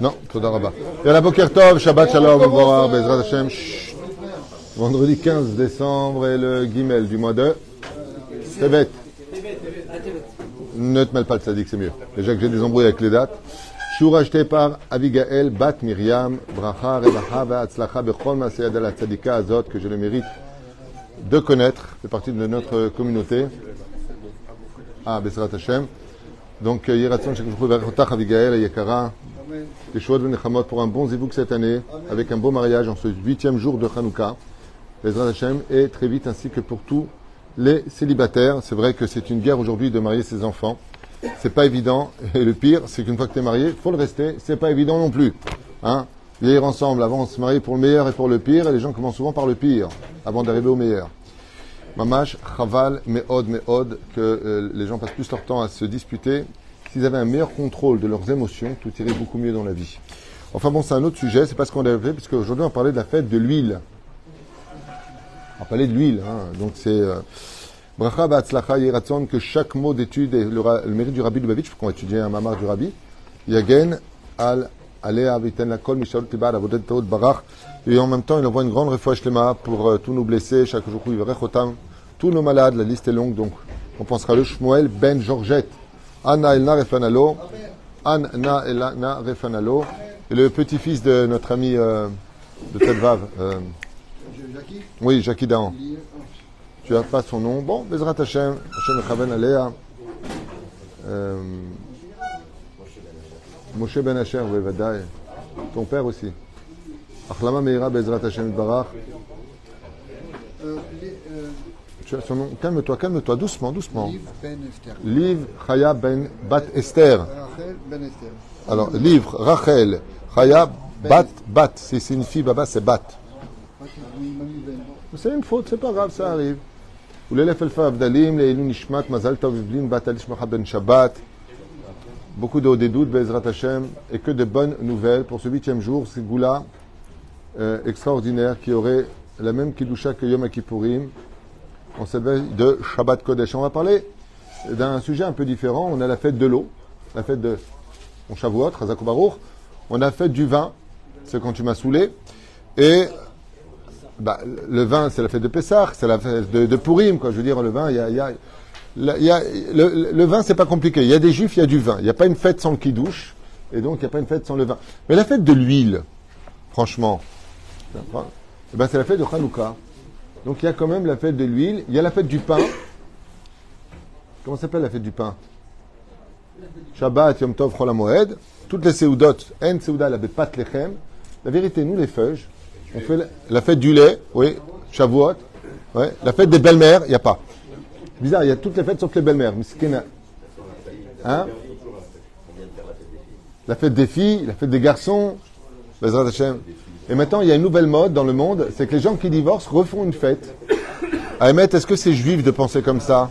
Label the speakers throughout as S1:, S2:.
S1: Non, Toda Rabba. Yalla Boker Tov, Shabbat Shalom, Bezrat Hashem. Vendredi 15 décembre et le Gimel du mois de Tevet. Ne te mêle pas le sadique, c'est mieux. Déjà que j'ai des embrouilles avec les dates. Acheté par Abigail Bat Miriam, Bracha, Revacha, Va'atzlacha, Bechol, Maseyad la Tzadika Azot, que j'ai le mérite de connaître, fait partie de notre communauté. Ah, Bezrat Hashem. Donc, Yeratzon, Yakara, Nechamot pour un bon zivouk cette année, avec un beau mariage en ce huitième jour de Hanouka, Bezrat Hashem, et très vite ainsi que pour tous les célibataires. C'est vrai que c'est une guerre aujourd'hui de marier ses enfants. C'est pas évident. Et le pire, c'est qu'une fois que tu es marié, faut le rester. C'est pas évident non plus. Hein Vieillir ensemble, avant on se marie pour le meilleur et pour le pire, et les gens commencent souvent par le pire, avant d'arriver au meilleur. Mamash, Chaval, Meod, Meod, que euh, les gens passent plus leur temps à se disputer. S'ils avaient un meilleur contrôle de leurs émotions, tout irait beaucoup mieux dans la vie. Enfin bon, c'est un autre sujet, c'est pas ce qu'on avait fait, puisque aujourd'hui on parlait de la fête de l'huile. On parlait de l'huile, hein. donc c'est... Euh, Bracha Ba'atzlacha Yeratzon, que chaque mot d'étude et le mérite du Rabbi Lubavitch, qu'on va étudier un mamar du Rabbi, Yagen al Et en même temps il envoie une grande refouach lema pour euh, tous nos blessés, chaque jour il Otam, tous nos malades, la liste est longue, donc on pensera le Shmuel Ben Georgette, Anna Elna Refanalo, Anna Elna Refanalo, et le petit-fils de notre ami euh, de Telvav, euh,
S2: Jackie
S1: oui, Jackie Dahan. Tu as pas son nom. Bon, Bezrat Hashem, Hashem Echaven Alea. Euh, Moshe Ben Asher, oui, Vadaï. Ton père aussi. Achlama Meira Bezrat Hashem Barach.
S2: Euh, les- euh,
S1: Tu as son nom. Calme-toi, calme-toi, doucement, doucement.
S2: Liv Ben Esther.
S1: Liv Chaya Ben Bat Esther.
S2: Rachel Ben Esther.
S1: Alors, livre Rachel Chaya Bat Bat. Si c'est une fille, Baba, c'est Bat.
S2: Ok, oui, il m'a mis Ben.
S1: C'est une faute, c'est pas grave, ça arrive. ולאלף אלפי הבדלים, לעילוי נשמת מזל טוב ובלין בת אל שמחה בן שבת. Beaucoup de hauts des doutes, Bezrat Hashem, et que de bonnes nouvelles pour ce huitième jour, c'est Goula euh, extraordinaire qui aurait la même Kiddusha que Yom Kippourim en cette veille de Shabbat Kodesh. On va parler d'un sujet un peu différent. On a la fête de l'eau, la fête de on Shavuot. On a fête du vin, c'est quand tu m'as saoulé. Et bah, le vin, c'est la fête de Pessah, c'est la fête de, Purim, quoi. Je veux dire, le vin, il y a- le, vin, c'est pas compliqué. Il y a des juifs, il y a du vin. Il n'y a pas une fête sans le kidouche, et donc il n'y a pas une fête sans le vin. Mais la fête de l'huile, franchement, eh ben, c'est la fête de Hanouka. Donc il y a quand même la fête de l'huile. Il y a la fête du pain. Comment s'appelle la fête du pain? Shabbat, Yom Tov, Moed. Toutes les seudot, En la Bepat Lechem. La vérité, nous, les feuges, on fait la, fête du lait, oui, Shavuot. La fête des belles-mères, il n'y a pas. Bizarre, il y a toutes les fêtes sauf les belles-mères. Hein La fête des filles, la fête des garçons. Et maintenant, il y a une nouvelle mode dans le monde, c'est que les gens qui divorcent refont une fête. Ahmed, est-ce que c'est juif de penser comme ça?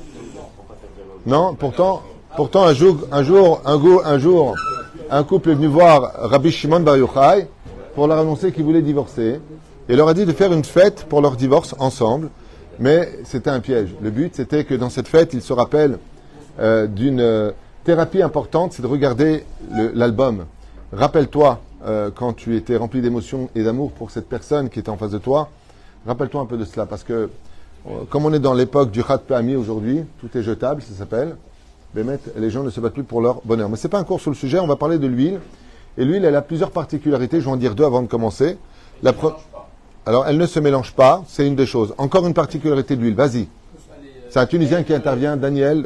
S1: Non, pourtant, pourtant un jour, un jour, un jour, un jour, un couple est venu voir Rabbi Shimon Bar Yochai pour leur annoncer qu'ils voulaient divorcer et leur a dit de faire une fête pour leur divorce ensemble. Mais c'était un piège. Le but, c'était que dans cette fête, ils se rappellent euh, d'une euh, thérapie importante, c'est de regarder l'album. Rappelle-toi euh, quand tu étais rempli d'émotions et d'amour pour cette personne qui était en face de toi. Rappelle-toi un peu de cela, parce que comme on est dans l'époque du Khat Pami aujourd'hui, tout est jetable, ça s'appelle. Les gens ne se battent plus pour leur bonheur. Mais c'est pas un cours sur le sujet, on va parler de l'huile. Et l'huile, elle a plusieurs particularités. Je vais en dire deux avant de commencer. La pre- Alors, elle ne se mélange pas, c'est une des choses. Encore une particularité de l'huile, vas-y. C'est un Tunisien qui intervient, Daniel.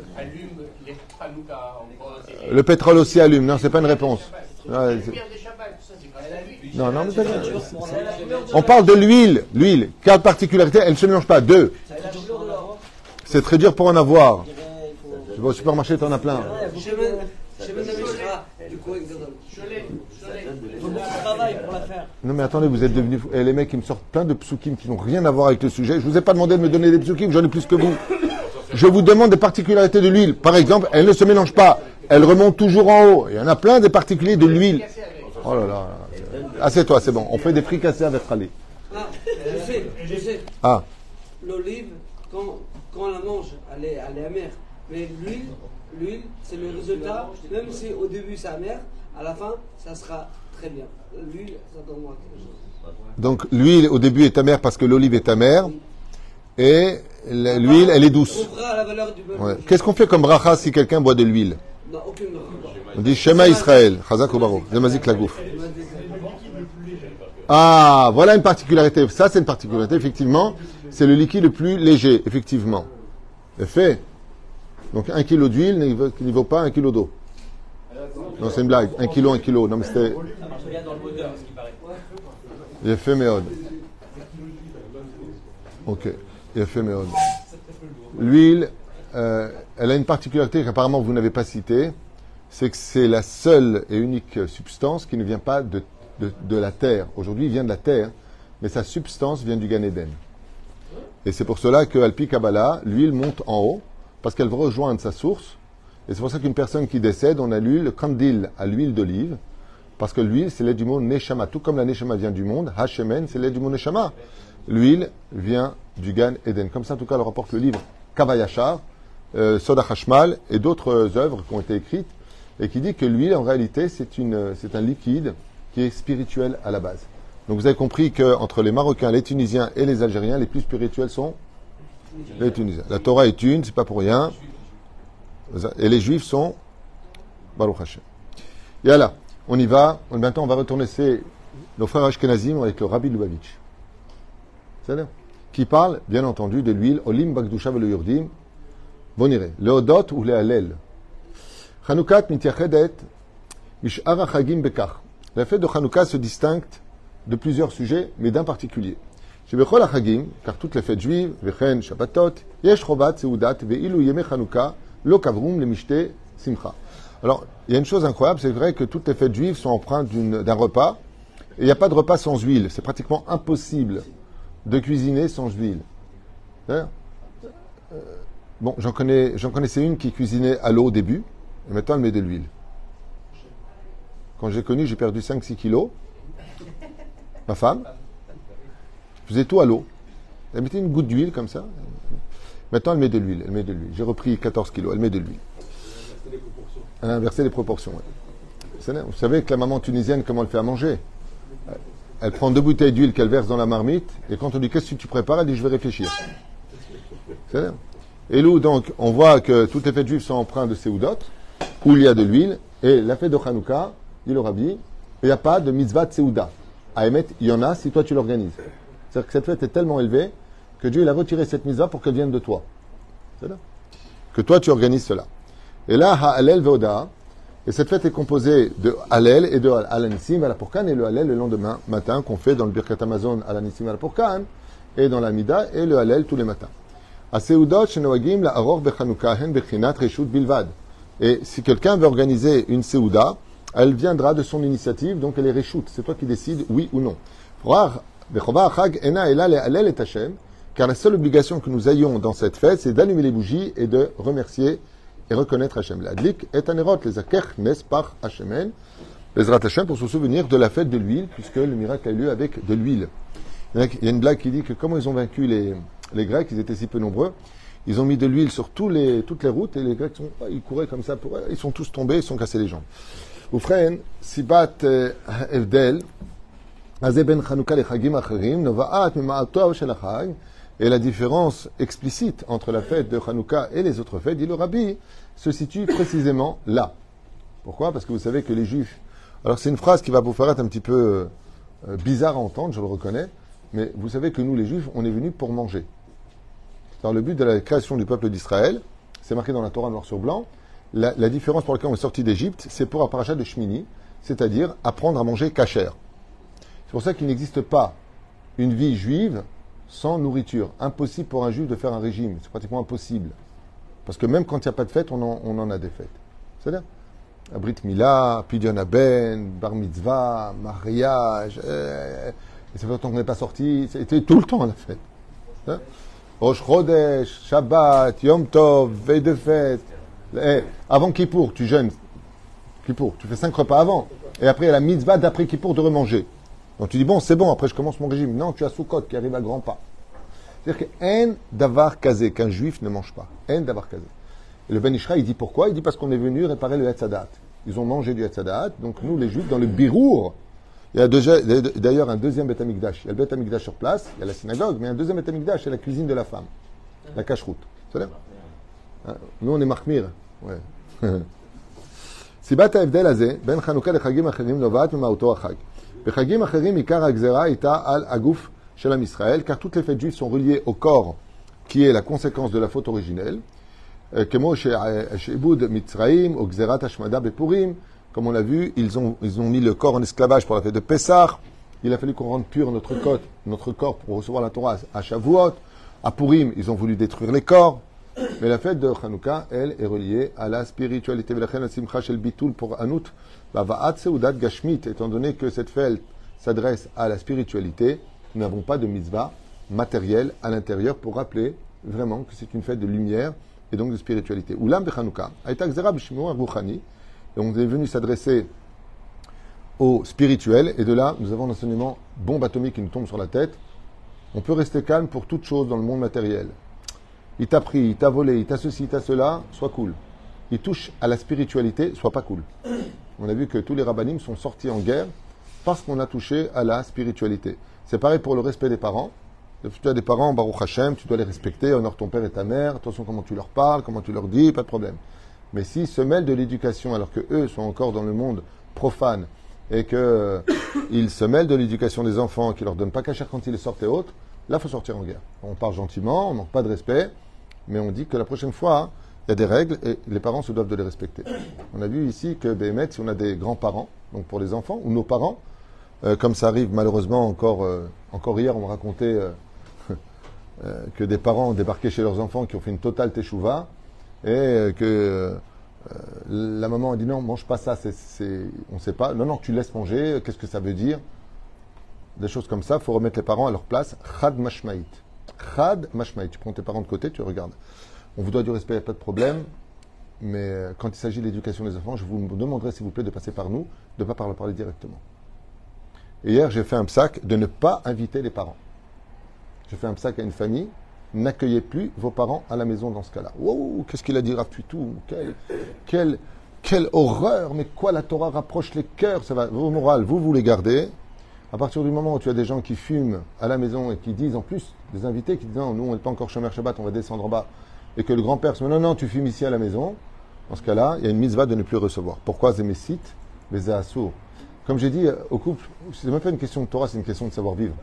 S1: Le pétrole aussi allume. Non, c'est pas une réponse. On parle de l'huile. L'huile. Quelle particularité Elle ne se mélange pas. Deux. C'est très dur pour en avoir. Tu vas au supermarché, tu en as plein.
S3: Chemin chemin d'Amishra, du coup, exactement.
S4: Je l'ai, je l'ai.
S3: Faut beaucoup de travail pour la faire.
S1: Non, mais attendez, vous êtes devenus. Et les mecs, ils me sortent plein de psukim qui n'ont rien à voir avec le sujet. Je vous ai pas demandé de me donner des psukim, j'en ai plus que vous. Je vous demande des particularités de l'huile. Par exemple, elle ne se mélange pas. Elle remonte toujours en haut. Il y en a plein des particuliers de l'huile. Oh là là. Assieds-toi, c'est bon. On fait des fricassés avec Khalid.
S3: Ah, je sais, je sais.
S1: Ah,
S3: L'olive, quand, quand on la mange, elle est, elle est amère. Mais l'huile, l'huile, c'est le résultat. Même si au début c'est amer, à la fin, ça sera très bien. L'huile, ça donne moi quelque chose.
S1: Donc l'huile au début est amère parce que l'olive est amère et l'huile elle est douce. Ouais. Qu'est-ce qu'on fait comme bracha si quelqu'un boit de l'huile? On dit Shema Israël, Chazak ou Baro, Zemazik la gouf. Ah, voilà une particularité. Ça, c'est une particularité, effectivement. C'est le liquide le plus léger, effectivement. Fait. Donc, un kilo d'huile ne vaut pas un kilo d'eau. Non, c'est une blague. Un kilo, un kilo. Non, mais c'était. Il a fait méode. Ok. Il a fait méode. L'huile, euh, elle a une particularité qu'apparemment vous n'avez pas citée. C'est que c'est la seule et unique substance qui ne vient pas de, de, de la terre. Aujourd'hui, il vient de la terre, mais sa substance vient du Gan Eden. Et c'est pour cela que Alpi Kabbalah, l'huile monte en haut, parce qu'elle va rejoindre sa source. Et c'est pour ça qu'une personne qui décède, on a l'huile kandil à l'huile d'olive, parce que l'huile, c'est l'aide du mot Neshama. Tout comme la Neshama vient du monde, Hashemen, c'est l'aide du mot Neshama. L'huile vient du Gan Eden. Comme ça, en tout cas, le rapporte le livre Kavayachar, euh, Soda Hashmal et d'autres euh, œuvres qui ont été écrites, et qui dit que l'huile, en réalité, c'est une, c'est un liquide qui est spirituel à la base. Donc vous avez compris qu'entre les Marocains, les Tunisiens et les Algériens, les plus spirituels sont les Tunisiens. La Torah est une, c'est pas pour rien. Et les Juifs sont Baruch. Et là, on y va. Maintenant, on va retourner c'est nos frères Ashkenazim avec le Rabbi Lubavitch. C'est-à-dire Qui parle, bien entendu, de l'huile, Olim Bagdusha le Yurdim. Bon iré. Le Odot ou le Halel. Chanoukat mityachedet mish'ar hachagim bekach. La fête de Hanouka se distingue de plusieurs sujets, mais d'un particulier. Hachagim, car toutes les fêtes juives, Vechen, Shabbatot, yesh chovat seudat ve'ilu yeme Hanouka, lo kavrum le mishte simcha. Alors, il y a une chose incroyable, c'est vrai que toutes les fêtes juives sont empreintes d'un repas, et il n'y a pas de repas sans huile. C'est pratiquement impossible de cuisiner sans huile. Euh, Bon, j'en connais, j'en connaissais une qui cuisinait à l'eau au début, et maintenant elle met de l'huile. Quand j'ai connu, j'ai perdu 5-6 kilos. Ma femme faisait tout à l'eau. Elle mettait une goutte d'huile comme ça. Maintenant, elle met de l'huile. Elle met de l'huile. J'ai repris 14 kilos. Elle met de l'huile. Elle a inversé les proportions. Vous savez que la maman tunisienne, comment elle fait à manger? Elle prend deux bouteilles d'huile qu'elle verse dans la marmite, et quand on dit qu'est-ce que tu prépares, elle dit je vais réfléchir. Et nous, donc, on voit que toutes les fêtes juives sont empreintes de Seudot, où il y a de l'huile, et la fête de Hanouka, dit le Rabbi, il n'y a pas de mitzvah de Seuda. À émettre, il y en a si toi tu l'organises. C'est-à-dire que cette fête est tellement élevée que Dieu il a retiré cette mise pour qu'elle vienne de toi. C'est là. Que toi, tu organises cela. Et là, Ha'alel Veoda, et cette fête est composée de Hallel et de Alanissim al Pourkan, et le Hallel le lendemain matin qu'on fait dans le Birkat Amazon Alanissim al Pourkan, et dans l'Amida, et le Hallel tous les matins. Et si quelqu'un veut organiser une Seuda, elle viendra de son initiative, donc elle est Reshut. C'est toi qui décides oui ou non Bechova Achag ena ela le'alel et Hashem, car la seule obligation que nous ayons dans cette fête, c'est d'allumer les bougies et de remercier et reconnaître Hashem. L'adlik est anerot, les akech nes par Hashemen, les Hashem pour se souvenir de la fête de l'huile, puisque le miracle a eu lieu avec de l'huile. Il y a- il y a une blague qui dit que comment ils ont vaincu les, les Grecs, ils étaient si peu nombreux, ils ont mis de l'huile sur tous les, toutes les routes et les Grecs sont, ils couraient comme ça, pour, ils sont tous tombés, ils se sont cassés les jambes. Oufren, sibat euh, evdel, הזה בין חנוכה לחגים אחרים נובעת ממעטו של החג, et la différence explicite entre la fête de Hanouka et les autres fêtes, dit le Rabbi, se situe précisément là. Pourquoi? Parce que vous savez que les Juifs. Alors c'est une phrase qui va vous paraître un petit peu euh, bizarre à entendre, je le reconnais, mais vous savez que nous, les Juifs, on est venus pour manger. Dans le but de la création du peuple d'Israël, c'est marqué dans la Torah noir sur blanc, la, différence pour laquelle on est sorti d'Égypte, c'est pour un parachat de Shmini, c'est-à-dire apprendre à manger kasher. C'est pour ça qu'il n'existe pas une vie juive sans nourriture. Impossible pour un juif de faire un régime. C'est pratiquement impossible. Parce que même quand il n'y a pas de fête, on en, a des fêtes. C'est-à-dire Brit Mila, Pidyon Aben, Bar Mitzvah, mariage. euh, et ça fait longtemps qu'on n'est pas sorti. C'était tout le temps la fête. Hein? Rosh Chodesh, Shabbat, Yom Tov, veille de fête. Eh, avant Kippour, tu jeûnes. Kippour, tu fais cinq repas avant. Et après, il y a la mitzvah d'après Kippour de remanger. Donc tu dis, bon, c'est bon, après je commence mon régime. Non, tu as Soukot qui arrive à grands pas. C'est-à-dire que en davar kazé, qu'un juif ne mange pas. En davar kazé. Et le Ben Ishra, il dit pourquoi Il dit parce qu'on est venu réparer le Hetzadat. Ils ont mangé du Hetzadat. Donc nous, les juifs, dans le birour, Il y a déjà- d'ailleurs un deuxième Beth Amikdash. Il y a le Beth Amikdash sur place, il y a la synagogue, mais un deuxième Beth Amikdash, c'est la cuisine de la femme. La cache-route. Vous savez Hein, Nous, on est Mahmir. Ouais. סיבת ההבדל הזה בין חנוכה לחגים אחרים נובעת ממהותו החג. Acherim ikar ita al aguf Israël, car toutes les fêtes juives sont reliées au corps, qui est la conséquence de la faute originelle. Kemo mitzraim, ogzerat hashmada bepurim, comme on l'a vu, ils ont, mis le corps en esclavage pour la fête de Pessah. Il a fallu qu'on rende pur notre, corps, notre corps pour recevoir la Torah à Shavuot. À Purim, ils ont voulu détruire les corps. Mais la fête de Hanouka, elle, est reliée à la spiritualité. pour Anout, bah, Gashmit, étant donné que cette fête s'adresse à la spiritualité, nous n'avons pas de mitzvah matérielle à l'intérieur pour rappeler vraiment que c'est une fête de lumière et donc de spiritualité. Oulam de Hanouka, et on est venu s'adresser au spirituel, et de là, nous avons l'enseignement bombe atomique qui nous tombe sur la tête. On peut rester calme pour toute chose dans le monde matériel. Il t'a pris, il t'a volé, il t'a ceci, il t'a cela, sois cool. Il touche à la spiritualité, sois pas cool. On a vu que tous les rabbinim sont sortis en guerre parce qu'on a touché à la spiritualité. C'est pareil pour le respect des parents. Tu as des parents, Baruch Hashem, tu dois les respecter, honore ton père et ta mère, attention comment tu leur parles, comment tu leur dis, pas de problème. Mais s'ils se mêlent de l'éducation alors que eux sont encore dans le monde profane et que euh, ils se mêlent de l'éducation des enfants, qui leur donnent pas cachère quand ils sortent et autres, là faut sortir en guerre. On parle gentiment, on manque pas de respect, mais on dit que la prochaine fois, il y a des règles et les parents se doivent de les respecter. On a vu ici que Béhémet, si on a des grands-parents, donc pour les enfants, ou nos parents, euh, comme ça arrive malheureusement encore, euh, encore hier, on racontait euh, que des parents ont débarqué chez leurs enfants qui ont fait une totale teshuva et que la maman a dit non, mange pas ça, on ne sait pas. Non, non, tu laisses manger, qu'est-ce que ça veut dire? Des choses comme ça, il faut remettre les parents à leur place. Chad mashmaït. Chad mashmaït. Tu prends tes parents de côté, tu regardes. On vous doit du respect, il n'y a pas de problème. Mais euh, quand il s'agit de l'éducation des enfants, je vous demanderai, s'il vous plaît, de passer par nous, de ne pas parler, parler directement. Et hier, j'ai fait un psaque de ne pas inviter les parents. J'ai fait un psaque à une famille. N'accueillez plus vos parents à la maison dans ce cas-là. Wow, qu'est-ce qu'il a dit quelle, quelle, quelle horreur Mais quoi la Torah rapproche les cœurs ça va, Vos morales, vous, vous les gardez. À partir du moment où tu as des gens qui fument à la maison et qui disent en plus, des invités qui disent non, nous on n'est pas encore chômeur Shabbat, on va descendre en bas, et que le grand-père se dit non, non, tu fumes ici à la maison, dans ce cas-là, il y a une mitzvah de ne plus recevoir. Pourquoi Zémécite, les Comme j'ai dit euh, au couple, c'est même pas une question de Torah, c'est une question de savoir-vivre.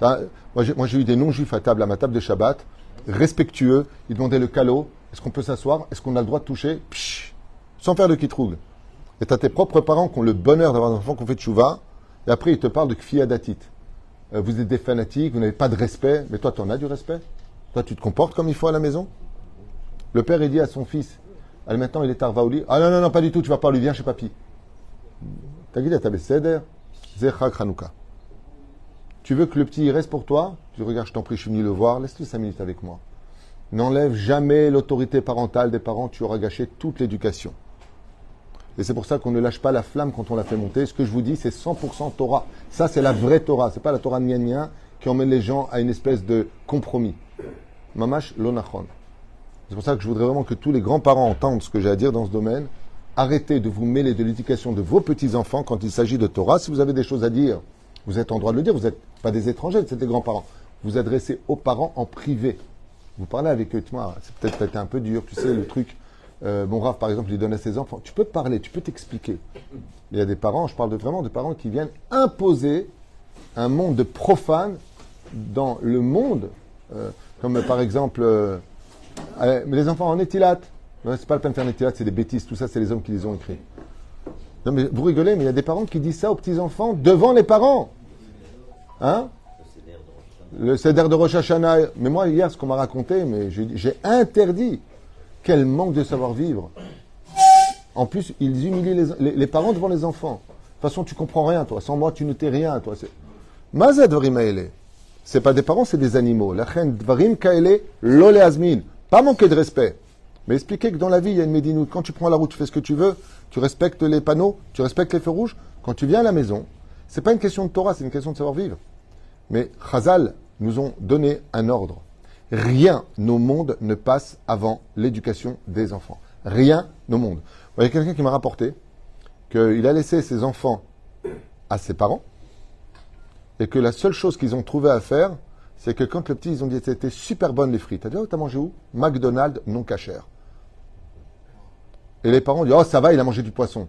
S1: T'as- Moi, j'ai eu des non-juifs à table, à ma table de Shabbat, respectueux. Ils demandaient le calot. Est-ce qu'on peut s'asseoir Est-ce qu'on a le droit de toucher? Psh, Sans faire de kitrougle. Et tu as tes propres parents qui ont le bonheur d'avoir des enfants qui ont fait tchouva. Et après, ils te parlent de kfiadatit. Euh, vous êtes des fanatiques, vous n'avez pas de respect. Mais toi, tu en as du respect Toi, tu te comportes comme il faut à la maison Le père, il dit à son fils Allez, maintenant, il est tard, va au lit. Ah non, non, non, pas du tout, tu vas pas, lui, viens chez papy. Tu veux que le petit il reste pour toi? Tu regardes, je t'en prie, je suis venu le voir, laisse-le cinq minutes avec moi. N'enlève jamais l'autorité parentale des parents, tu auras gâché toute l'éducation. Et c'est pour ça qu'on ne lâche pas la flamme quand on la fait monter. Ce que je vous dis, c'est 100% Torah. Ça, c'est la vraie Torah. C'est pas la Torah gna qui emmène les gens à une espèce de compromis. Mamash lonachon. C'est pour ça que je voudrais vraiment que tous les grands-parents entendent ce que j'ai à dire dans ce domaine. Arrêtez de vous mêler de l'éducation de vos petits-enfants quand il s'agit de Torah. Si vous avez des choses à dire, vous êtes en droit de le dire. Vous n'êtes pas des étrangers, êtes des grands-parents. Vous adressez aux parents en privé. Vous parlez avec eux. C'est peut-être un peu dur, tu sais, le truc. Euh, mon Rav, par exemple, il donne à ses enfants. Tu peux parler, tu peux t'expliquer. Il y a des parents, je parle vraiment de parents qui viennent imposer un monde de profanes dans le monde. euh, comme par exemple, euh, mais les enfants en étilate. Non, c'est pas la peine de faire c'est des bêtises. Tout ça, c'est les hommes qui les ont écrits. Non, mais vous rigolez, mais il y a des parents qui disent ça aux petits-enfants devant les parents. Hein? Le céder de Rosh Hashanah. Mais moi, hier, ce qu'on m'a raconté, mais j'ai interdit. Quel manque de savoir-vivre. En plus, ils humilient les, parents devant les enfants. De toute façon, tu comprends rien, toi. Sans moi, tu ne t'es rien, toi. Dvarim haele. C'est pas des parents, c'est des animaux. La reine dvarim kaele lo leazmin. Pas manquer de respect. Mais expliquer que dans la vie, il y a une médinoute. Quand tu prends la route, tu fais ce que tu veux. Tu respectes les panneaux, tu respectes les feux rouges. Quand tu viens à la maison, c'est pas une question de Torah, c'est une question de savoir-vivre. Mais Chazal nous ont donné un ordre. Rien au monde ne passe avant l'éducation des enfants. Rien au monde. Il y a quelqu'un qui m'a rapporté qu'il a laissé ses enfants à ses parents et que la seule chose qu'ils ont trouvé à faire, c'est que quand le petit, ils ont dit c'était super bonne les frites. T'as dit, oh, t'as mangé où? McDonald's non cachère. Et les parents disent, oh, ça va, il a mangé du poisson.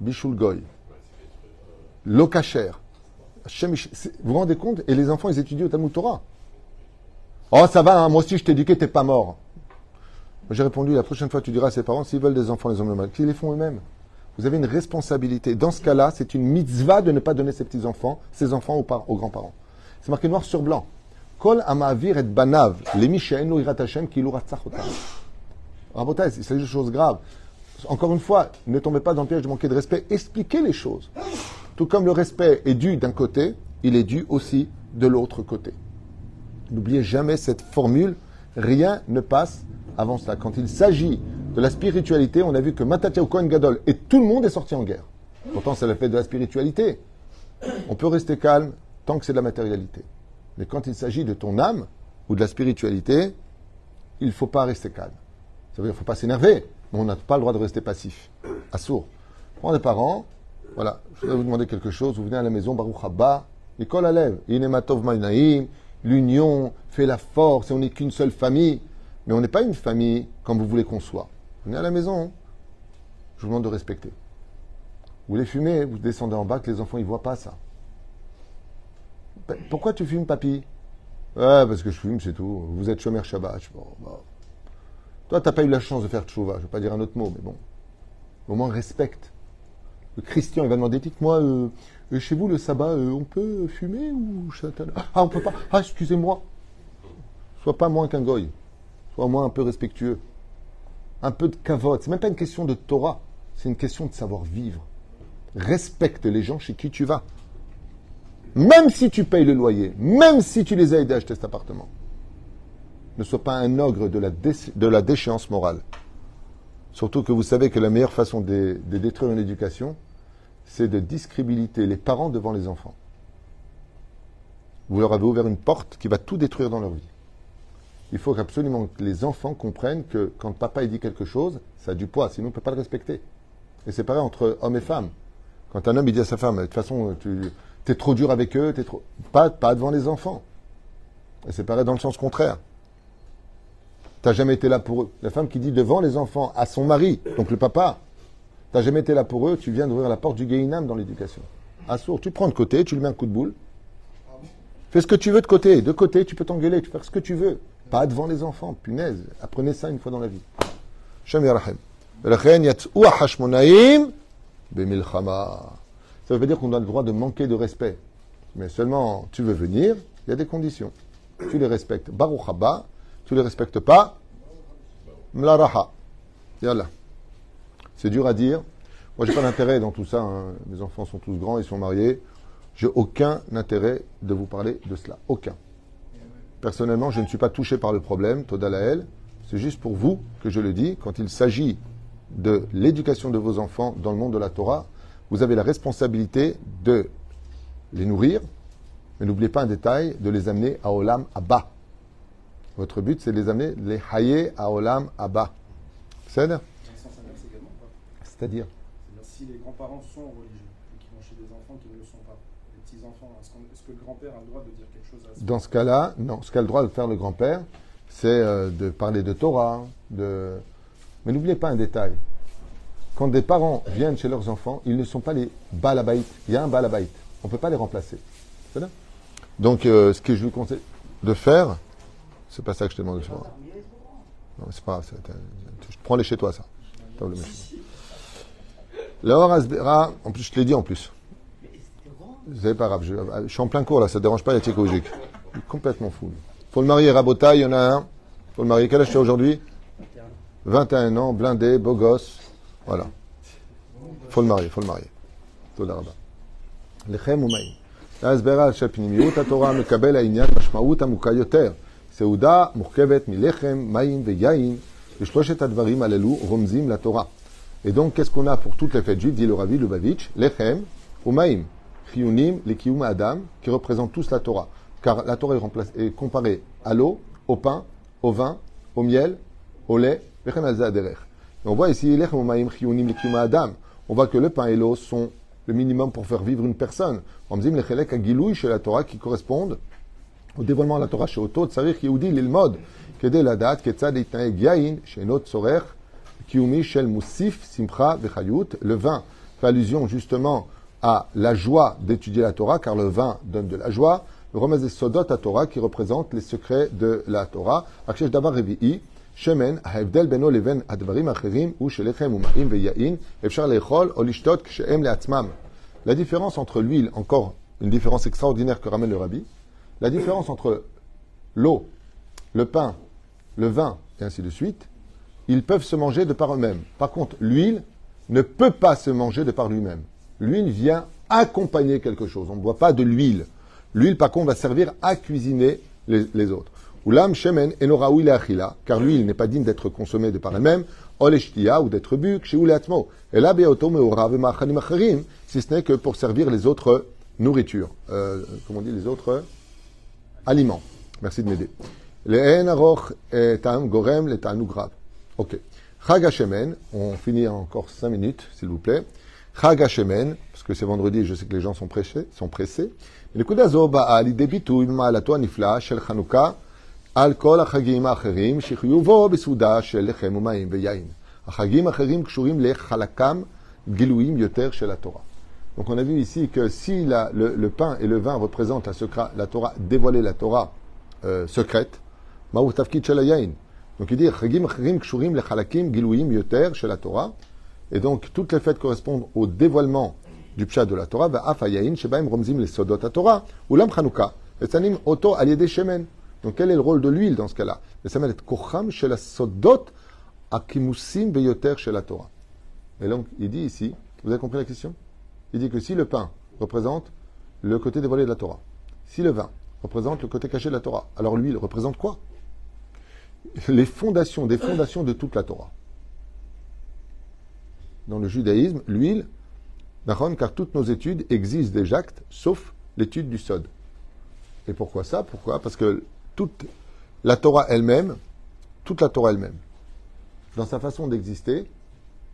S1: Bichoul goy. L'eau cachère. Vous vous rendez compte? Et les enfants, ils étudient au Talmud. Oh, ça va, hein, moi aussi je t'ai éduqué, t'es pas mort. J'ai répondu, la prochaine fois, tu diras à ses parents, s'ils veulent des enfants, les hommes mal, qu'ils les font eux-mêmes. Vous avez une responsabilité. Dans ce cas-là, c'est une mitzvah de ne pas donner ses petits-enfants, ses enfants aux, par- aux grands-parents. C'est marqué noir sur blanc. Kol amavir et banav, irat Hashem ki lu ratzach otam. Rabotai, il s'agit de choses graves. Encore une fois, ne tombez pas dans le piège de manquer de respect. Expliquez les choses. Tout comme le respect est dû d'un côté, il est dû aussi de l'autre côté. N'oubliez jamais cette formule. Rien ne passe avant cela. Quand il s'agit de la spiritualité, on a vu que Matatia Kohen Gadol et tout le monde est sorti en guerre. Pourtant, c'est la fête de la spiritualité. On peut rester calme tant que c'est de la matérialité. Mais quand il s'agit de ton âme ou de la spiritualité, il ne faut pas rester calme. Ça veut dire qu'il ne faut pas s'énerver, on n'a pas le droit de rester passif, assourd. Prends des parents, voilà, je voudrais vous demander quelque chose, vous venez à la maison, Baruch Haba, à lèvres, Inematov Maïnaïm, l'union fait la force, et on n'est qu'une seule famille, mais on n'est pas une famille comme vous voulez qu'on soit. Vous venez à la maison, je vous demande de respecter. Vous voulez fumer, vous descendez en bas, que les enfants ne voient pas ça. Ben, Pourquoi tu fumes, papy? Ouais, parce que je fume, c'est tout. Vous êtes chômeur Shabbat. Bon, bah. Toi, tu n'as pas eu la chance de faire tchouva. Je ne vais pas dire un autre mot, mais bon. Au moins, respecte. Le Christian, il va demander, dites-moi, euh, chez vous, le sabbat, euh, on peut fumer ou Ah, on peut pas. Ah, excusez-moi. Sois pas moins qu'un goy. Sois moins un peu respectueux. Un peu de kavod. C'est même pas une question de Torah. C'est une question de savoir vivre. Respecte les gens chez qui tu vas. Même si tu payes le loyer, même si tu les as aidés à acheter cet appartement. Ne sois pas un ogre de la, déchéance morale. Surtout que vous savez que la meilleure façon de détruire une éducation, c'est de discréditer les parents devant les enfants. Vous leur avez ouvert une porte qui va tout détruire dans leur vie. Il faut absolument que les enfants comprennent que quand papa dit quelque chose, ça a du poids, sinon on ne peut pas le respecter. Et c'est pareil entre hommes et femmes. Quand un homme dit à sa femme, de toute façon, tu es trop dur avec eux, t'es trop. Pas, pas devant les enfants. Et c'est pareil dans le sens contraire. T'as jamais été là pour eux. La femme qui dit devant les enfants à son mari, donc le papa, T'as jamais été là pour eux, tu viens d'ouvrir la porte du Gainam dans l'éducation. Assour, tu prends de côté, tu lui mets un coup de boule. Fais ce que tu veux de côté. De côté, tu peux t'engueuler, tu peux faire ce que tu veux. Pas devant les enfants, punaise. Apprenez ça une fois dans la vie. Shem Ça veut dire qu'on a le droit de manquer de respect. Mais seulement, tu veux venir, il y a des conditions. Tu les respectes. Baruch haba, tu les respectes pas. Mlaraha. Yallah. C'est dur à dire. Moi, j'ai pas d'intérêt dans tout ça. hein. Mes enfants sont tous grands, ils sont mariés. J'ai aucun intérêt de vous parler de cela. Aucun. Personnellement, je ne suis pas touché par le problème, Todalael. C'est juste pour vous que je le dis. Quand il s'agit de l'éducation de vos enfants dans le monde de la Torah, vous avez la responsabilité de les nourrir, mais n'oubliez pas un détail, de les amener à Olam Abba. Votre but, c'est de les amener, les hayer à Olam Abba. C'est
S5: Dans le sens inverse également, quoi.
S1: C'est-à-dire
S5: C'est-à-dire si les grands-parents sont religieux et qui vont chez des enfants qui ne le sont pas, les petits-enfants, est-ce, qu'on- est-ce que le grand-père a le droit de dire quelque chose à ce
S1: Dans ce cas-là, non. Ce qu'a le droit de faire le grand-père, c'est euh, de parler de Torah, de... Mais n'oubliez pas un détail. Quand des parents viennent chez leurs enfants, ils ne sont pas les balabait. Il y a un balabait. On ne peut pas les remplacer. Là Donc, euh, ce que je vous conseille de faire, c'est pas ça que je te demande de faire. Non, c'est pas grave. Je prends les chez toi, ça. T'as oublié, monsieur. Laor Asbera, en plus, je te l'ai dit en plus. C'est pas grave, je, je suis en plein cours là, ça te dérange pas, il y a Tchékovic. Il est complètement fou. Faut le marier, Rabota, il y en a un. Faut le marier, quel âge tu as aujourd'hui 21 ans, blindé, beau gosse. Voilà. Faut le marier, faut le marier. תודה רבה. לחם ומים. ההסבר על שפנימיות התורה מקבל העניין משמעות עמוקה יותר. סעודה מורכבת מלחם, מים ויין, ושלושת הדברים הללו רומזים לתורה. Et donc, qu'est-ce qu'on a pour toutes les fêtes juives, dit le Ravi Lubavitch Lechem ou Maïm, Chiyunim, les Kiyum Adam, qui représentent tous la Torah. Car la Torah est, comparée à l'eau, au pain, au vin, au miel, au lait, Lechem on voit ici Lechem ou Maïm, Chiyunim, les Kiyum Adam. On voit que le pain et l'eau sont le minimum pour faire vivre une personne. Ramzim lechelek agiloui chez la Torah qui correspondent au dévoilement de la Torah chez Oto, Tsarich Yehudi l'ilmod, kede ladat, ketzad itnaeg yain, chez not Kiumi Shel Moussif le vin fait allusion justement à la joie d'étudier la Torah, car le vin donne de la joie. Le remède des Sodot à Torah qui représente les secrets de la Torah. Akshesh Revi'i, Shemen, Advarim ou La différence entre l'huile, encore une différence extraordinaire que ramène le Rabbi, la différence entre l'eau, le pain, le vin, et ainsi de suite, ils peuvent se manger de par eux-mêmes. Par contre, l'huile ne peut pas se manger de par lui-même. L'huile vient accompagner quelque chose. On ne boit pas de l'huile. L'huile, par contre, va servir à cuisiner les, autres. Oulam shemen car l'huile n'est pas digne d'être consommée de par elle-même, oleshtia ou d'être bu. Et là, si ce n'est que pour servir les autres nourritures. Euh, comment on dit les autres aliments. Merci de m'aider. Le en gorem le grave. Ok. Chag Hashemen, on finit encore cinq minutes, s'il vous plaît. Chag Hashemen, parce que c'est vendredi, je sais que les gens sont pressés, sont pressés. Nekudazo ba'al debitu ma'alato anifla shel Chanukah al kol hachagim acherim shechiyuvo besuda shel lechem umayim veyain. Hachagim acherim kshurim lechalakam giluim yoter shel la Torah. Donc on a vu ici que si la, le, le, pain et le vin représentent la, secra, la Torah, dévoiler la Torah euh, secrète, ma'utavkit shel yain donc il dit yoter chez la Torah. Et donc toutes les fêtes correspondent au dévoilement du pshat de la Torah. romzim les Torah. Ulam Chanukah. Et oto shemen. Donc quel est le rôle de l'huile dans ce cas-là? Et samel est kocham chez la sodot akimusim beyoter chez la Torah. Et donc il dit ici, vous avez compris la question? Il dit que si le pain représente le côté dévoilé de la Torah, si le vin représente le côté caché de la Torah, alors l'huile représente quoi? Les fondations, des fondations de toute la Torah. Dans le judaïsme, l'huile, car toutes nos études exigent des actes, sauf l'étude du sod. Et pourquoi ça? Pourquoi? Parce que toute la Torah elle-même, toute la Torah elle-même, dans sa façon d'exister,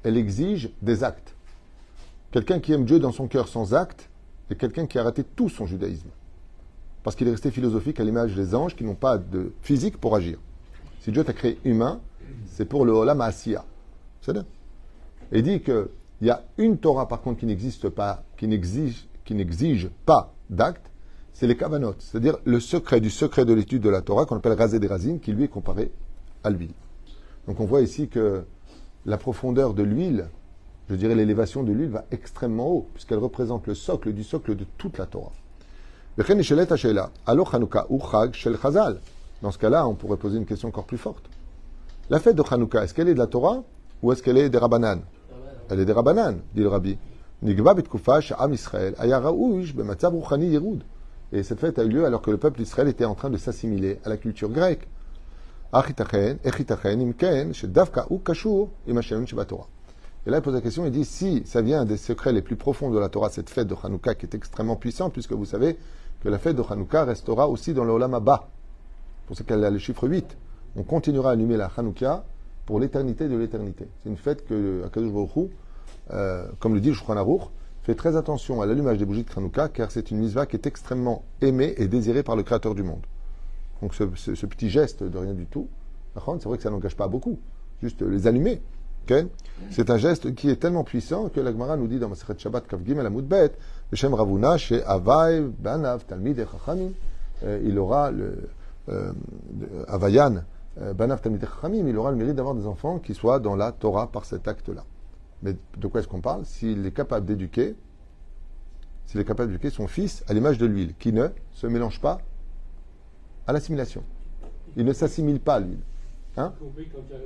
S1: elle exige des actes. Quelqu'un qui aime Dieu dans son cœur sans acte est quelqu'un qui a raté tout son judaïsme. Parce qu'il est resté philosophique à l'image des anges qui n'ont pas de physique pour agir. Si Dieu t'a créé humain, c'est pour le Olam Asiya. Et dit qu'il y a une Torah, par contre, qui n'existe pas, qui n'exige, qui n'exige pas d'acte, c'est les Kavanot, c'est-à-dire le secret du secret de l'étude de la Torah, qu'on appelle Razé des Razines, qui lui est comparé à l'huile. Donc on voit ici que la profondeur de l'huile, je dirais l'élévation de l'huile, va extrêmement haut, puisqu'elle représente le socle du socle de toute la Torah. Alors Hanouka ou Chag dans ce cas-là, on pourrait poser une question encore plus forte. La fête de Hanouka, est-ce qu'elle est de la Torah ou est-ce qu'elle est des Rabbanan Elle est des Rabbanan, dit le Rabbi. Et cette fête a eu lieu alors que le peuple d'Israël était en train de s'assimiler à la culture grecque. Et là, il pose la question, il dit, si ça vient des secrets les plus profonds de la Torah, cette fête de Hanouka qui est extrêmement puissante, puisque vous savez que la fête de Hanouka restera aussi dans le Olam Abba. Pour ça qu'elle a le chiffre 8. On continuera à allumer la Hanouka pour l'éternité de l'éternité. C'est une fête que Akadosh Baruch euh, comme le dit le fait très attention à l'allumage des bougies de Hanouka, car c'est une mitzvah qui est extrêmement aimée et désirée par le Créateur du monde. Donc ce, petit geste de rien du tout, c'est vrai que ça n'engage pas beaucoup, juste les allumer. C'est un geste qui est tellement puissant que la Gemara nous dit dans Masechet Shabbat Kav Gimel Amud Bet, le Shem Banav, euh, il aura le euh, de- Avayan, euh, Banav, il aura le mérite d'avoir des enfants qui soient dans la Torah par cet acte-là. Mais de quoi est-ce qu'on parle? S'il est capable d'éduquer, s'il est capable d'éduquer son fils à l'image de l'huile, qui ne se mélange pas à l'assimilation. Il ne s'assimile pas à l'huile. Hein?
S6: Compris quand il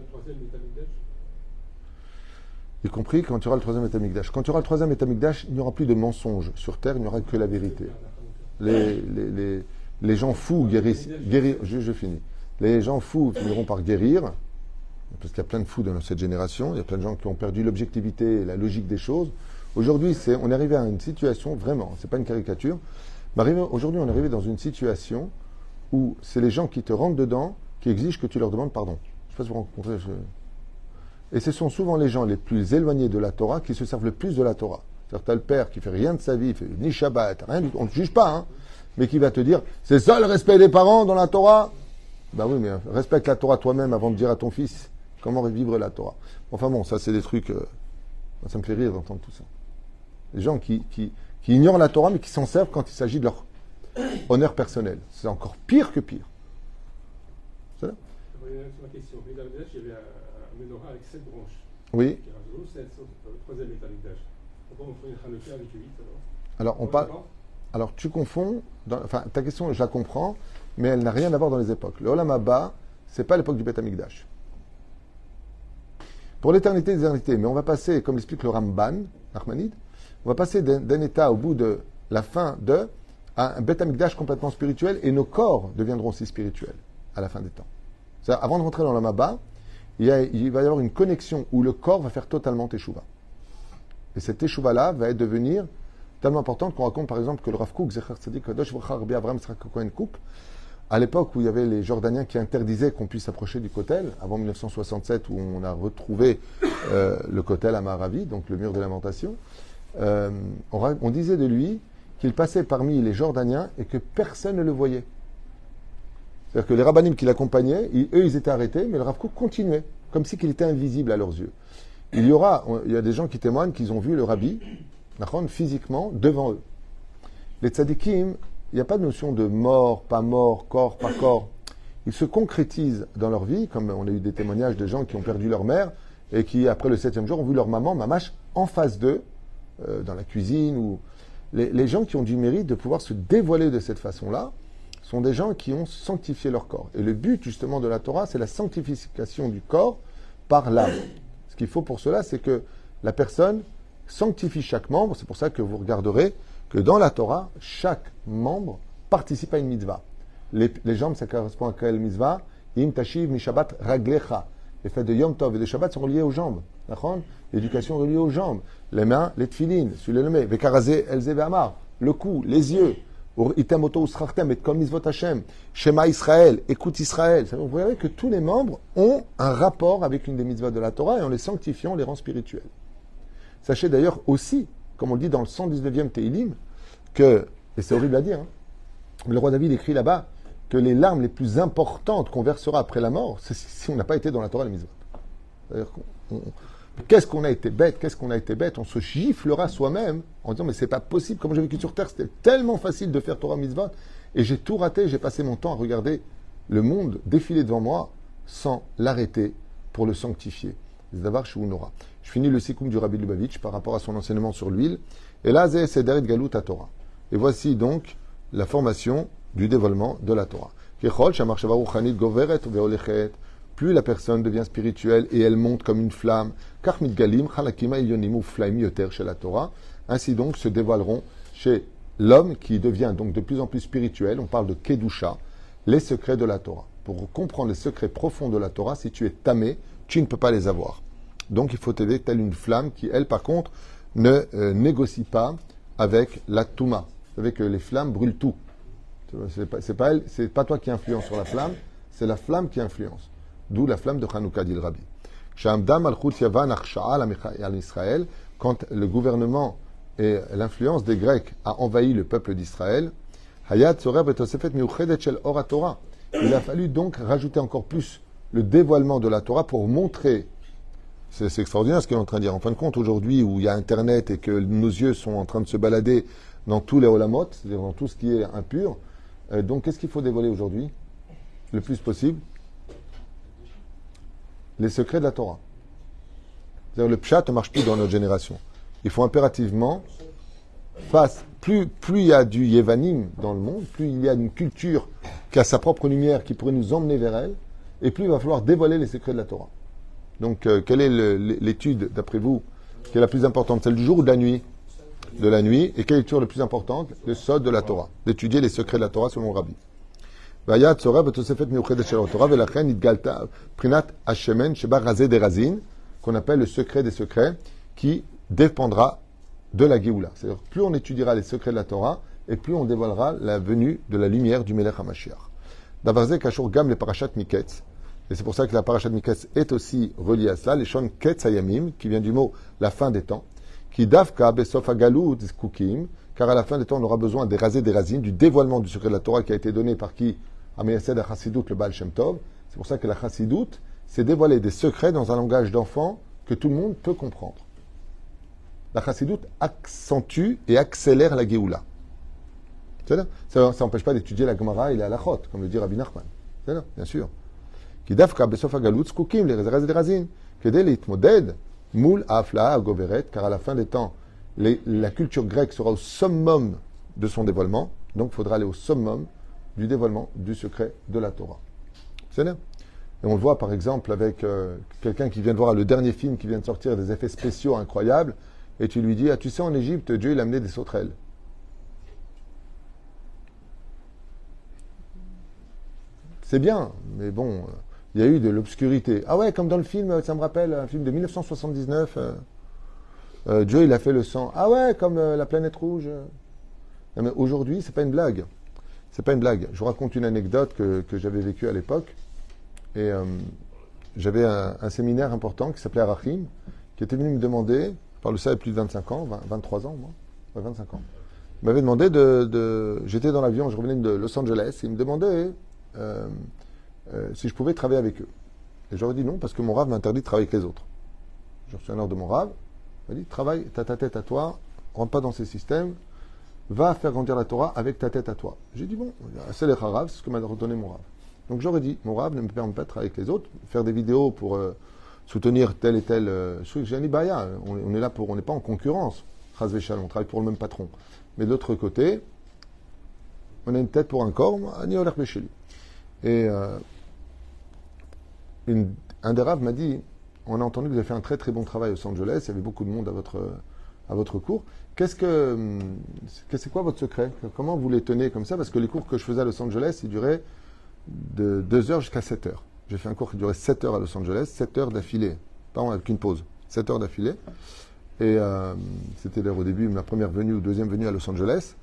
S6: y
S1: compris quand tu auras le troisième étamikdash. Quand tu auras le troisième étamikdash, il n'y aura plus de mensonges sur terre, il n'y aura que la vérité. Les, les, les, les gens fous guérissent, guérir, je, finis. Les gens fous finiront par guérir, parce qu'il y a plein de fous dans cette génération, il y a plein de gens qui ont perdu l'objectivité et la logique des choses. Aujourd'hui, c'est, on est arrivé à une situation, vraiment, c'est pas une caricature, mais aujourd'hui on est arrivé dans une situation où c'est les gens qui te rentrent dedans qui exigent que tu leur demandes pardon. Je sais pas si vous rencontrez. Et ce sont souvent les gens les plus éloignés de la Torah qui se servent le plus de la Torah. C'est-à-dire, t'as le père qui fait rien de sa vie, fait ni Shabbat, rien. On ne juge pas, hein, mais qui va te dire, c'est ça le respect des parents dans la Torah? Bah oui, mais respecte la Torah toi-même avant de dire à ton fils comment vivre la Torah. Enfin bon, ça c'est des trucs, euh, ça me fait rire d'entendre tout ça. Des gens qui, qui, qui ignorent la Torah mais qui s'en servent quand il s'agit de leur honneur personnel. C'est encore pire que pire. C'est
S6: ma question. Un, menorah avec branches.
S1: Oui.
S6: Alors?
S1: On parle. Alors tu confonds, enfin ta question je la comprends, mais elle n'a rien à voir dans les époques. Le Olam Abba, c'est pas l'époque du Beth Amikdash. Pour l'éternité des éternités, mais on va passer, comme l'explique le Ramban, Nachmanide, on va passer d'un état au bout de la fin de à un Beth Amikdash complètement spirituel et nos corps deviendront aussi spirituels à la fin des temps. Avant de rentrer dans l'Olam il, y a- il va y avoir une connexion où le corps va faire totalement Teshuvah. Et cette Teshuvah-là va devenir tellement importante qu'on raconte par exemple que le Rav Kook, Tzadik Kadosh Cohen Kook, à l'époque où il y avait les Jordaniens qui interdisaient qu'on puisse s'approcher du Kotel, avant 1967 où on a retrouvé euh, le Kotel à Maravi, donc le mur de lamentation, euh, on, disait de lui qu'il passait parmi les Jordaniens et que personne ne le voyait. C'est-à-dire que les rabbinim qui l'accompagnaient, eux, ils étaient arrêtés, mais le Rav Kook continuait, comme si qu'il était invisible à leurs yeux. Il y aura, il y a des gens qui témoignent qu'ils ont vu le rabbi, physiquement, devant eux. Les tzadikim, il n'y a pas de notion de mort, pas mort, corps, pas corps. Ils se concrétisent dans leur vie, comme on a eu des témoignages de gens qui ont perdu leur mère et qui, après le septième jour, ont vu leur maman, mamache, en face d'eux, euh, dans la cuisine. Ou... Les, les gens qui ont du mérite de pouvoir se dévoiler de cette façon-là sont des gens qui ont sanctifié leur corps. Et le but, justement, de la Torah, c'est la sanctification du corps par l'âme. Ce qu'il faut pour cela, c'est que la personne sanctifie chaque membre. C'est pour ça que vous regarderez que dans la Torah, chaque membre participe à une mitzvah. Les, les jambes, ça correspond à quelle mitzvah? Im tashiv mi Shabbat raglecha. Les fêtes de Yom Tov et de Shabbat sont reliées aux jambes. L'éducation est reliée aux jambes. Les mains, les tfilines, celui le met. Vekarazé, elze. Le cou, les yeux. Item oto usrachtem et comme mitzvot Hashem. Shema Israël, écoute Israël. Vous verrez que tous les membres ont un rapport avec une des mitzvahs de la Torah et en les sanctifiant, on les rend spirituels. Sachez d'ailleurs aussi, comme on le dit dans le 119e Teilim, que, et c'est horrible à dire, hein, le roi David écrit là-bas que les larmes les plus importantes qu'on versera après la mort, c'est si on n'a pas été dans la Torah qu'on- on- Qu'est-ce qu'on a été bête, qu'est-ce qu'on a été bête, on se giflera soi-même en disant mais c'est pas possible, comme j'ai vécu sur terre, c'était tellement facile de faire Torah mitzvot, et j'ai tout raté, j'ai passé mon temps à regarder le monde défiler devant moi sans l'arrêter pour le sanctifier. Zavar Nora. Je finis le sikoum du Rabbi Lubavitch par rapport à son enseignement sur l'huile. Et là, c'est Sederit Galut à Torah. Et voici donc la formation du dévoilement de la Torah. Plus la personne devient spirituelle et elle monte comme une flamme, chez la Torah. Ainsi donc se dévoileront chez l'homme qui devient donc de plus en plus spirituel. On parle de Kedusha, les secrets de la Torah. Pour comprendre les secrets profonds de la Torah, si tu es tamé, tu ne peux pas les avoir. Donc il faut t'aider telle une flamme qui, elle, par contre, ne euh, négocie pas avec la Touma. Vous savez que les flammes brûlent tout. C'est pas, pas pas toi qui influence sur la flamme, c'est la flamme qui influence. D'où la flamme de Hanouka, dit le Rabbi. Quand le gouvernement et l'influence des Grecs a envahi le peuple d'Israël. Il a fallu donc rajouter encore plus le dévoilement de la Torah pour montrer c'est extraordinaire ce qu'il est en train de dire. En fin de compte, aujourd'hui, où il y a Internet et que nos yeux sont en train de se balader dans tous les olamot, c'est-à-dire dans tout ce qui est impur, euh, donc qu'est-ce qu'il faut dévoiler aujourd'hui Le plus possible? Les secrets de la Torah. Le pshat ne marche plus dans notre génération. Il faut impérativement, face, plus, plus il y a du yevanim dans le monde, plus il y a une culture qui a sa propre lumière qui pourrait nous emmener vers elle, et plus il va falloir dévoiler les secrets de la Torah. Donc, euh, quelle est l'étude, d'après vous, qui est la plus importante Celle du jour ou de la nuit? De la nuit. Et quelle est la plus importante? Le sod de la Torah. D'étudier les secrets de la Torah selon Rabbi. Qu'on appelle le secret des secrets, qui dépendra de la Géoula. C'est-à-dire, plus on étudiera les secrets de la Torah, et plus on dévoilera la venue de la lumière du Melech HaMashiach. Davarze Gam le et c'est pour ça que la parashat Miketz est aussi reliée à cela, les shon Ketz Hayamim, qui vient du mot la fin des temps, Qui davka besof agalut zkukim, car à la fin des temps, on aura besoin des rasés des racines, du dévoilement du secret de la Torah qui a été donné par qui? À Meyased Chassidut, le Baal Shem Tov. C'est pour ça que la Chassidut, c'est dévoiler des secrets dans un langage d'enfant que tout le monde peut comprendre. La Chassidut accentue et accélère la Géoula. Ça n'empêche pas d'étudier la Gemara et la Halachot, comme le dit Rabbi Nachman. Bien sûr כי דווקא בסוף הגלות זקוקים לרזרז דרזין, כדי להתמודד מול ההפלאה הגוברת, car à la fin des temps, les- la culture grecque sera au summum de son dévoilement, donc il faudra aller au summum du dévoilement du secret de la Torah. C'est bien. Et on le voit par exemple avec euh, quelqu'un qui vient de voir le dernier film qui vient de sortir, des effets spéciaux incroyables, et tu lui dis, ah tu sais en Égypte, Dieu il a amené des sauterelles. C'est bien, mais bon, euh, il y a eu de l'obscurité. Ah ouais, comme dans le film, ça me rappelle un film de 1979. euh, euh, Dieu, il a fait le sang. Ah ouais, comme euh, la planète rouge. Non, mais aujourd'hui, c'est pas une blague. C'est pas une blague. Je vous raconte une anecdote que, que j'avais vécue à l'époque. Et euh, j'avais un, séminaire important qui s'appelait Arachim, qui était venu me demander, je parle de ça il y a plus de 25 ans, 20 23 ans, moi. Ouais, 25 ans. Il m'avait demandé de. de- J'étais dans l'avion, je revenais de Los Angeles, et il me demandait euh, si je pouvais travailler avec eux. Et j'aurais dit non, parce que mon rave m'interdit de travailler avec les autres. J'ai reçu un ordre de mon rave. Il m'a dit travaille, t'as ta tête à toi, rentre pas dans ces systèmes, va faire grandir la Torah avec ta tête à toi. J'ai dit bon, c'est les rave, c'est ce que m'a redonné mon rave. Donc j'aurais dit, mon rave ne me permet pas de travailler avec les autres, faire des vidéos pour euh, soutenir tel et tel euh. J'ai dit, bah, ya, on, on est là pour, on n'est pas en concurrence. On travaille pour le même patron. Mais de l'autre côté, on a une tête pour un corps, ni oler chez lui. Et euh, un des raves m'a dit, on a entendu que vous avez fait un très très bon travail à Los Angeles, il y avait beaucoup de monde à votre, à votre cours. Qu'est-ce que, hum, c'est quoi votre secret? Comment vous les tenez comme ça? Parce que les cours que je faisais à Los Angeles, ils duraient de 2 heures jusqu'à 7 heures. J'ai fait un cours qui durait 7 heures à Los Angeles, 7 heures d'affilée, pas avec une pause, 7 heures d'affilée. Et euh, c'était d'ailleurs au début ma première venue ou deuxième venue à Los Angeles.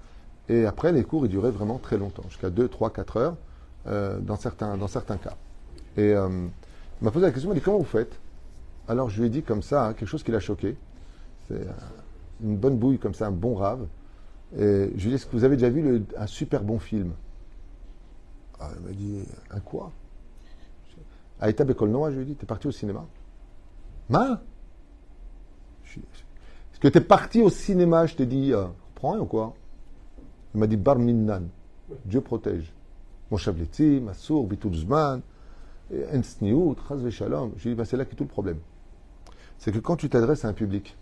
S1: Et après, les cours, ils duraient vraiment très longtemps, jusqu'à 2, 3, 4 heures euh, dans, certains, dans certains cas. Et il m'a posé la question, il m'a dit comment vous faites? Alors je lui ai dit comme ça, hein, quelque chose qui l'a choqué. C'est euh, une bonne bouille comme ça, un bon rave. Et je lui ai dit, est-ce que vous avez déjà vu un super bon film? Ah, Il m'a dit, un quoi? À Eta Bekolnoa, je lui ai dit, t'es parti au cinéma? Ma Je- Est-ce que t'es parti au cinéma? Je t'ai dit, euh, prends ou quoi? Il m'a dit, Bar Minnan, Dieu protège. Mon Shabletim, Assour, Bitul Zman, J'ai dit, bah, c'est là qu'est tout le problème. C'est que quand tu t'adresses à un public,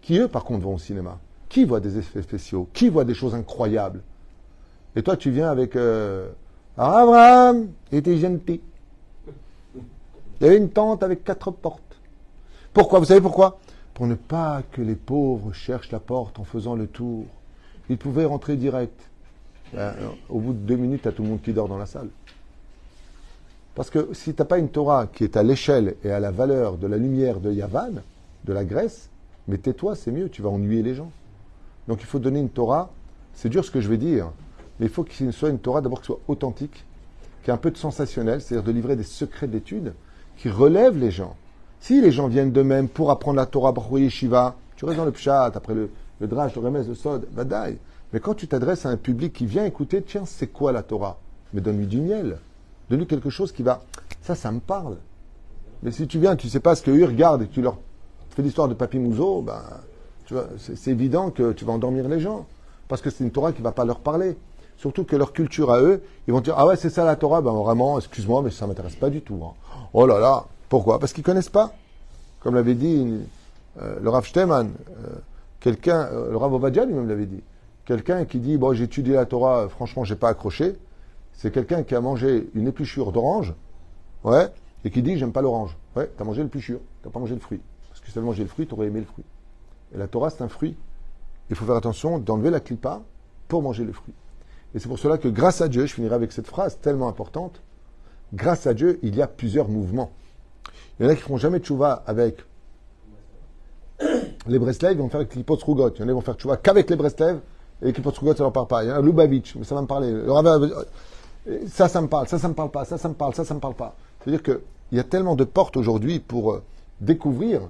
S1: qui eux, par contre, vont au cinéma, qui voit des effets spéciaux, qui voit des choses incroyables, et toi, tu viens avec euh, Abraham, était gentil. Il y avait une tente avec quatre portes. Pourquoi? Vous savez pourquoi? Pour ne pas que les pauvres cherchent la porte en faisant le tour. Ils pouvaient rentrer direct. Ben, au bout de deux minutes, as tout le monde qui dort dans la salle. Parce que si tu n'as pas une Torah qui est à l'échelle et à la valeur de la lumière de Yavan, de la Grèce, mais tais-toi, c'est mieux, tu vas ennuyer les gens. Donc il faut donner une Torah, c'est dur ce que je vais dire, mais il faut qu'il soit une Torah d'abord qui soit authentique, qui ait un peu de sensationnel, c'est-à-dire de livrer des secrets d'études qui relèvent les gens. Si les gens viennent d'eux-mêmes pour apprendre la Torah, Baruch Shiva, tu restes dans le Pshat, après le, le Drash, le Remez, le Sod, Badaï. Mais quand tu t'adresses à un public qui vient écouter, tiens, c'est quoi la Torah? Mais donne-lui du miel. Donne-lui quelque chose qui va. Ça, ça me parle. Mais si tu viens, tu sais pas ce qu'eux regardent et tu leur fais l'histoire de Papy Mouzo, ben, c'est évident que tu vas endormir les gens. Parce que c'est une Torah qui va pas leur parler. Surtout que leur culture à eux, ils vont dire Ah ouais, c'est ça la Torah? Ben vraiment, excuse-moi, mais ça m'intéresse pas du tout. hein. Oh là là, pourquoi? Parce qu'ils connaissent pas. Comme l'avait dit euh, le Rav Shteman, euh, quelqu'un, euh, le Rav Ovadia lui-même l'avait dit. Quelqu'un qui dit Bon, j'ai étudié la Torah, franchement, j'ai pas accroché. C'est quelqu'un qui a mangé une épluchure d'orange, ouais, et qui dit J'aime pas l'orange. Ouais, t'as mangé l'épluchure, t'as pas mangé le fruit. Parce que si t'avais mangé le fruit, t'aurais aimé le fruit. Et la Torah, c'est un fruit. Il faut faire attention d'enlever la clipa pour manger le fruit. Et c'est pour cela que grâce à Dieu, je finirai avec cette phrase tellement importante, grâce à Dieu, il y a plusieurs mouvements. Il y en a qui feront jamais tchouva avec les Breslev, ils vont faire avec les Rougot. Il y en a qui vont faire tchouva qu'avec les Breslev, et les Rougot, ça leur parle pas. Il y en a Lubavitch, mais ça va me parler. Ça, ça me parle, ça, ça me parle pas, ça, ça me parle, ça, ça me parle pas. C'est-à-dire qu'il y a tellement de portes aujourd'hui pour euh, découvrir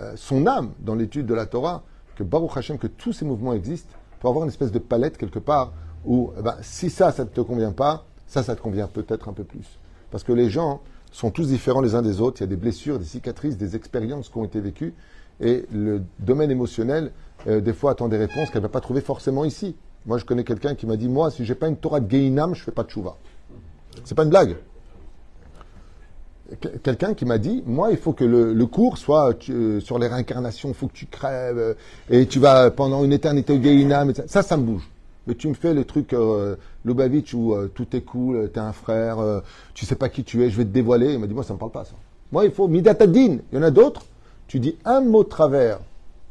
S1: euh, son âme dans l'étude de la Torah que Baruch Hashem, que tous ces mouvements existent pour avoir une espèce de palette quelque part où, eh ben, si ça, ça ne te convient pas, ça, ça te convient peut-être un peu plus. Parce que les gens sont tous différents les uns des autres. Il y a des blessures, des cicatrices, des expériences qui ont été vécues. Et le domaine émotionnel, euh, des fois, attend des réponses qu'elle ne va pas trouver forcément ici. Moi, je connais quelqu'un qui m'a dit Moi, si j'ai pas une Torah de Geinam, je fais pas de chouva. C'est pas une blague. Que- Quelqu'un qui m'a dit Moi, il faut que le, cours soit euh, sur les réincarnations, il faut que tu crèves, euh, et tu vas pendant une éternité au Geinam. Ça, ça, me bouge. Mais tu me fais le truc euh, Lubavitch où tout est cool, t'es un frère, euh, tu sais pas qui tu es, je vais te dévoiler. Il m'a dit Moi, ça me parle pas, ça. Moi, il faut Midatadin. Il y en a d'autres. Tu dis un mot travers,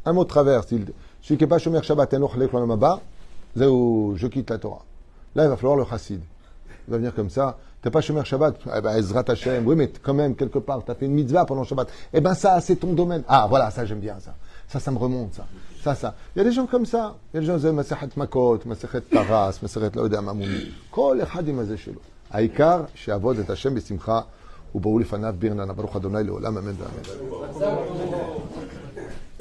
S1: un mot de travers. Celui qui n'est pas Shomer Shabbat, Enoch Lech Olam Haba, Zéou, je quitte la Torah. Là, il va falloir le chassid. Il va venir comme ça. T'es pas Shomer Shabbat, eh ben, Ezrat Hashem. Oui, mais quand même, quelque part, tu as fait une mitzvah pendant Shabbat. Eh ben, ça, c'est ton domaine. Ah, voilà, ça, j'aime bien, ça. Ça, ça me remonte, ça. Ça, ça. Il y a des gens comme ça. Il y a des gens qui disent, Masechet Makot, Masechet Taras, Masechet Laodé Amamouni. Kol echad im hazeh shelo. העיקר שיעבוד את השם בשמחה ובואו לפניו ברננה ברוך אדוני לעולם אמן ואמן.